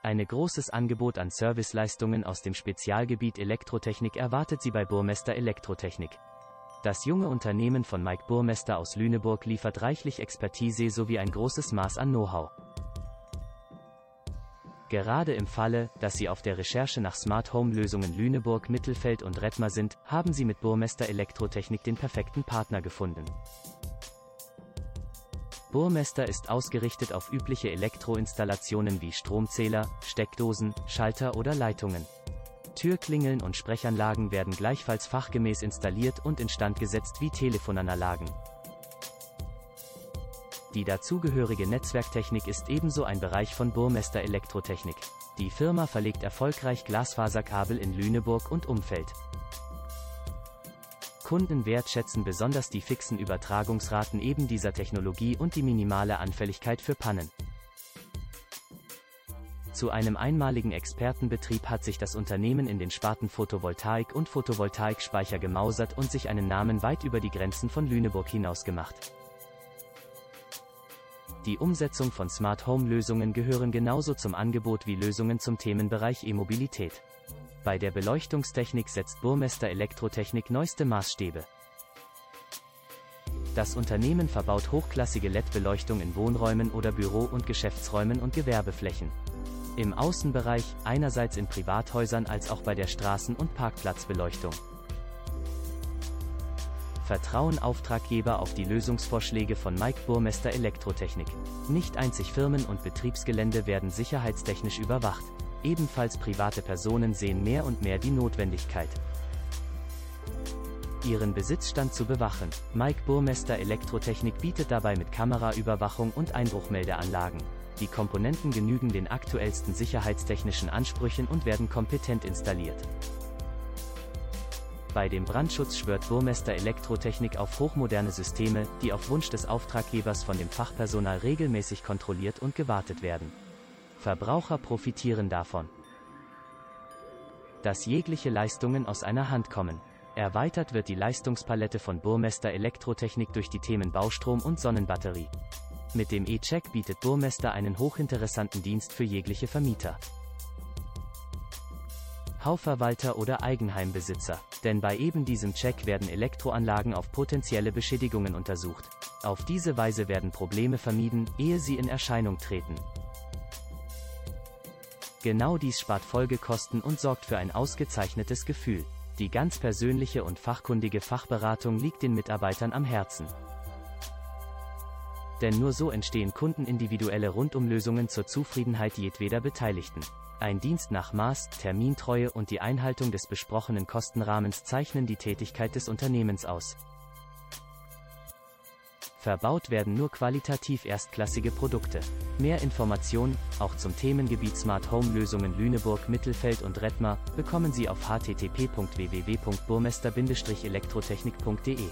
Ein großes Angebot an Serviceleistungen aus dem Spezialgebiet Elektrotechnik erwartet Sie bei Burmester Elektrotechnik. Das junge Unternehmen von Mike Burmester aus Lüneburg liefert reichlich Expertise sowie ein großes Maß an Know-how. Gerade im Falle, dass Sie auf der Recherche nach Smart Home Lösungen Lüneburg, Mittelfeld und Rettmar sind, haben Sie mit Burmester Elektrotechnik den perfekten Partner gefunden. Burmester ist ausgerichtet auf übliche Elektroinstallationen wie Stromzähler, Steckdosen, Schalter oder Leitungen. Türklingeln und Sprechanlagen werden gleichfalls fachgemäß installiert und instand gesetzt wie Telefonanlagen. Die dazugehörige Netzwerktechnik ist ebenso ein Bereich von Burmester Elektrotechnik. Die Firma verlegt erfolgreich Glasfaserkabel in Lüneburg und Umfeld. Kunden wertschätzen besonders die fixen Übertragungsraten eben dieser Technologie und die minimale Anfälligkeit für Pannen. Zu einem einmaligen Expertenbetrieb hat sich das Unternehmen in den Sparten Photovoltaik und Photovoltaikspeicher gemausert und sich einen Namen weit über die Grenzen von Lüneburg hinaus gemacht. Die Umsetzung von Smart Home Lösungen gehören genauso zum Angebot wie Lösungen zum Themenbereich E-Mobilität. Bei der Beleuchtungstechnik setzt Burmester Elektrotechnik neueste Maßstäbe. Das Unternehmen verbaut hochklassige LED-Beleuchtung in Wohnräumen oder Büro- und Geschäftsräumen und Gewerbeflächen. Im Außenbereich, einerseits in Privathäusern als auch bei der Straßen- und Parkplatzbeleuchtung. Vertrauen Auftraggeber auf die Lösungsvorschläge von Mike Burmester Elektrotechnik. Nicht einzig Firmen und Betriebsgelände werden sicherheitstechnisch überwacht. Ebenfalls private Personen sehen mehr und mehr die Notwendigkeit, ihren Besitzstand zu bewachen. Mike Burmester Elektrotechnik bietet dabei mit Kameraüberwachung und Einbruchmeldeanlagen. Die Komponenten genügen den aktuellsten sicherheitstechnischen Ansprüchen und werden kompetent installiert. Bei dem Brandschutz schwört Burmester Elektrotechnik auf hochmoderne Systeme, die auf Wunsch des Auftraggebers von dem Fachpersonal regelmäßig kontrolliert und gewartet werden. Verbraucher profitieren davon, dass jegliche Leistungen aus einer Hand kommen. Erweitert wird die Leistungspalette von Burmester Elektrotechnik durch die Themen Baustrom und Sonnenbatterie. Mit dem E-Check bietet Burmester einen hochinteressanten Dienst für jegliche Vermieter. Hausverwalter oder Eigenheimbesitzer. Denn bei eben diesem Check werden Elektroanlagen auf potenzielle Beschädigungen untersucht. Auf diese Weise werden Probleme vermieden, ehe sie in Erscheinung treten. Genau dies spart Folgekosten und sorgt für ein ausgezeichnetes Gefühl. Die ganz persönliche und fachkundige Fachberatung liegt den Mitarbeitern am Herzen. Denn nur so entstehen kundenindividuelle Rundumlösungen zur Zufriedenheit jedweder Beteiligten. Ein Dienst nach Maß, Termintreue und die Einhaltung des besprochenen Kostenrahmens zeichnen die Tätigkeit des Unternehmens aus. Verbaut werden nur qualitativ erstklassige Produkte. Mehr Informationen, auch zum Themengebiet Smart Home Lösungen Lüneburg, Mittelfeld und Rettmar, bekommen Sie auf http://www.burmester-elektrotechnik.de.